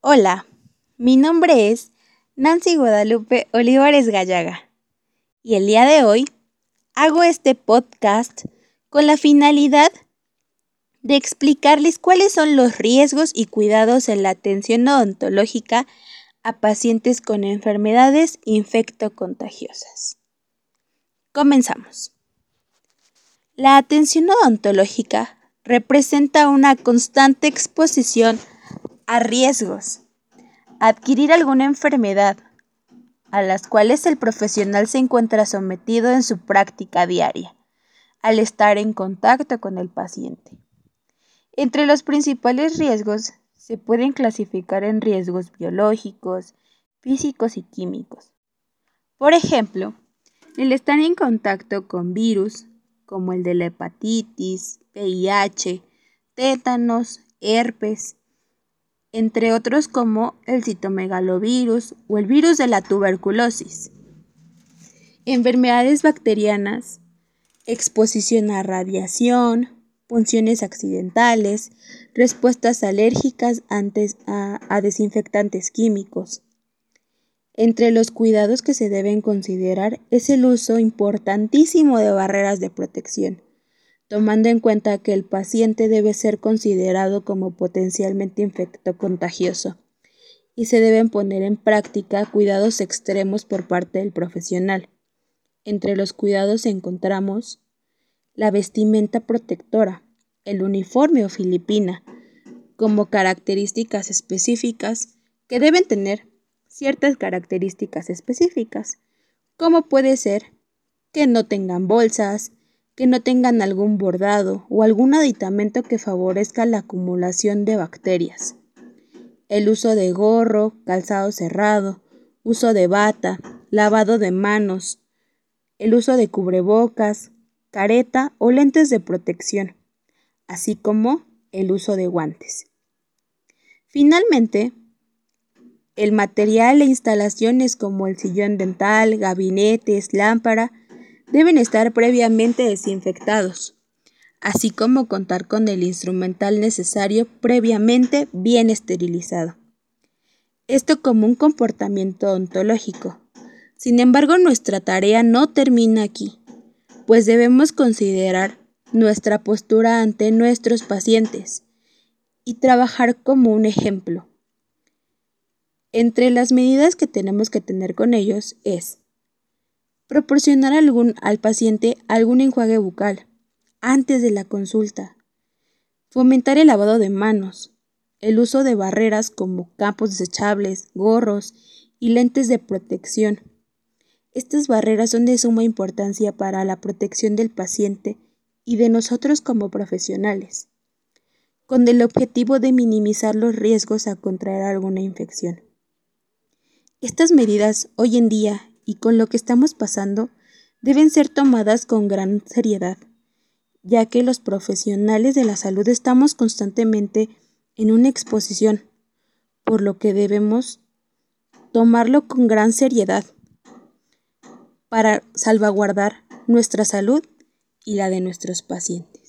Hola, mi nombre es Nancy Guadalupe Olivares Gallaga y el día de hoy hago este podcast con la finalidad de explicarles cuáles son los riesgos y cuidados en la atención odontológica a pacientes con enfermedades infectocontagiosas. Comenzamos. La atención odontológica representa una constante exposición a riesgos, adquirir alguna enfermedad, a las cuales el profesional se encuentra sometido en su práctica diaria, al estar en contacto con el paciente. Entre los principales riesgos se pueden clasificar en riesgos biológicos, físicos y químicos. Por ejemplo, el estar en contacto con virus, como el de la hepatitis, VIH, tétanos, herpes, entre otros como el citomegalovirus o el virus de la tuberculosis. Enfermedades bacterianas, exposición a radiación, funciones accidentales, respuestas alérgicas antes a, a desinfectantes químicos. Entre los cuidados que se deben considerar es el uso importantísimo de barreras de protección tomando en cuenta que el paciente debe ser considerado como potencialmente infecto contagioso y se deben poner en práctica cuidados extremos por parte del profesional. Entre los cuidados encontramos la vestimenta protectora, el uniforme o filipina, como características específicas que deben tener ciertas características específicas, como puede ser que no tengan bolsas, que no tengan algún bordado o algún aditamento que favorezca la acumulación de bacterias. El uso de gorro, calzado cerrado, uso de bata, lavado de manos, el uso de cubrebocas, careta o lentes de protección, así como el uso de guantes. Finalmente, el material e instalaciones como el sillón dental, gabinetes, lámpara, deben estar previamente desinfectados, así como contar con el instrumental necesario previamente bien esterilizado. Esto como un comportamiento ontológico. Sin embargo, nuestra tarea no termina aquí, pues debemos considerar nuestra postura ante nuestros pacientes y trabajar como un ejemplo. Entre las medidas que tenemos que tener con ellos es Proporcionar al paciente algún enjuague bucal antes de la consulta. Fomentar el lavado de manos. El uso de barreras como campos desechables, gorros y lentes de protección. Estas barreras son de suma importancia para la protección del paciente y de nosotros como profesionales, con el objetivo de minimizar los riesgos a contraer alguna infección. Estas medidas hoy en día y con lo que estamos pasando deben ser tomadas con gran seriedad, ya que los profesionales de la salud estamos constantemente en una exposición, por lo que debemos tomarlo con gran seriedad para salvaguardar nuestra salud y la de nuestros pacientes.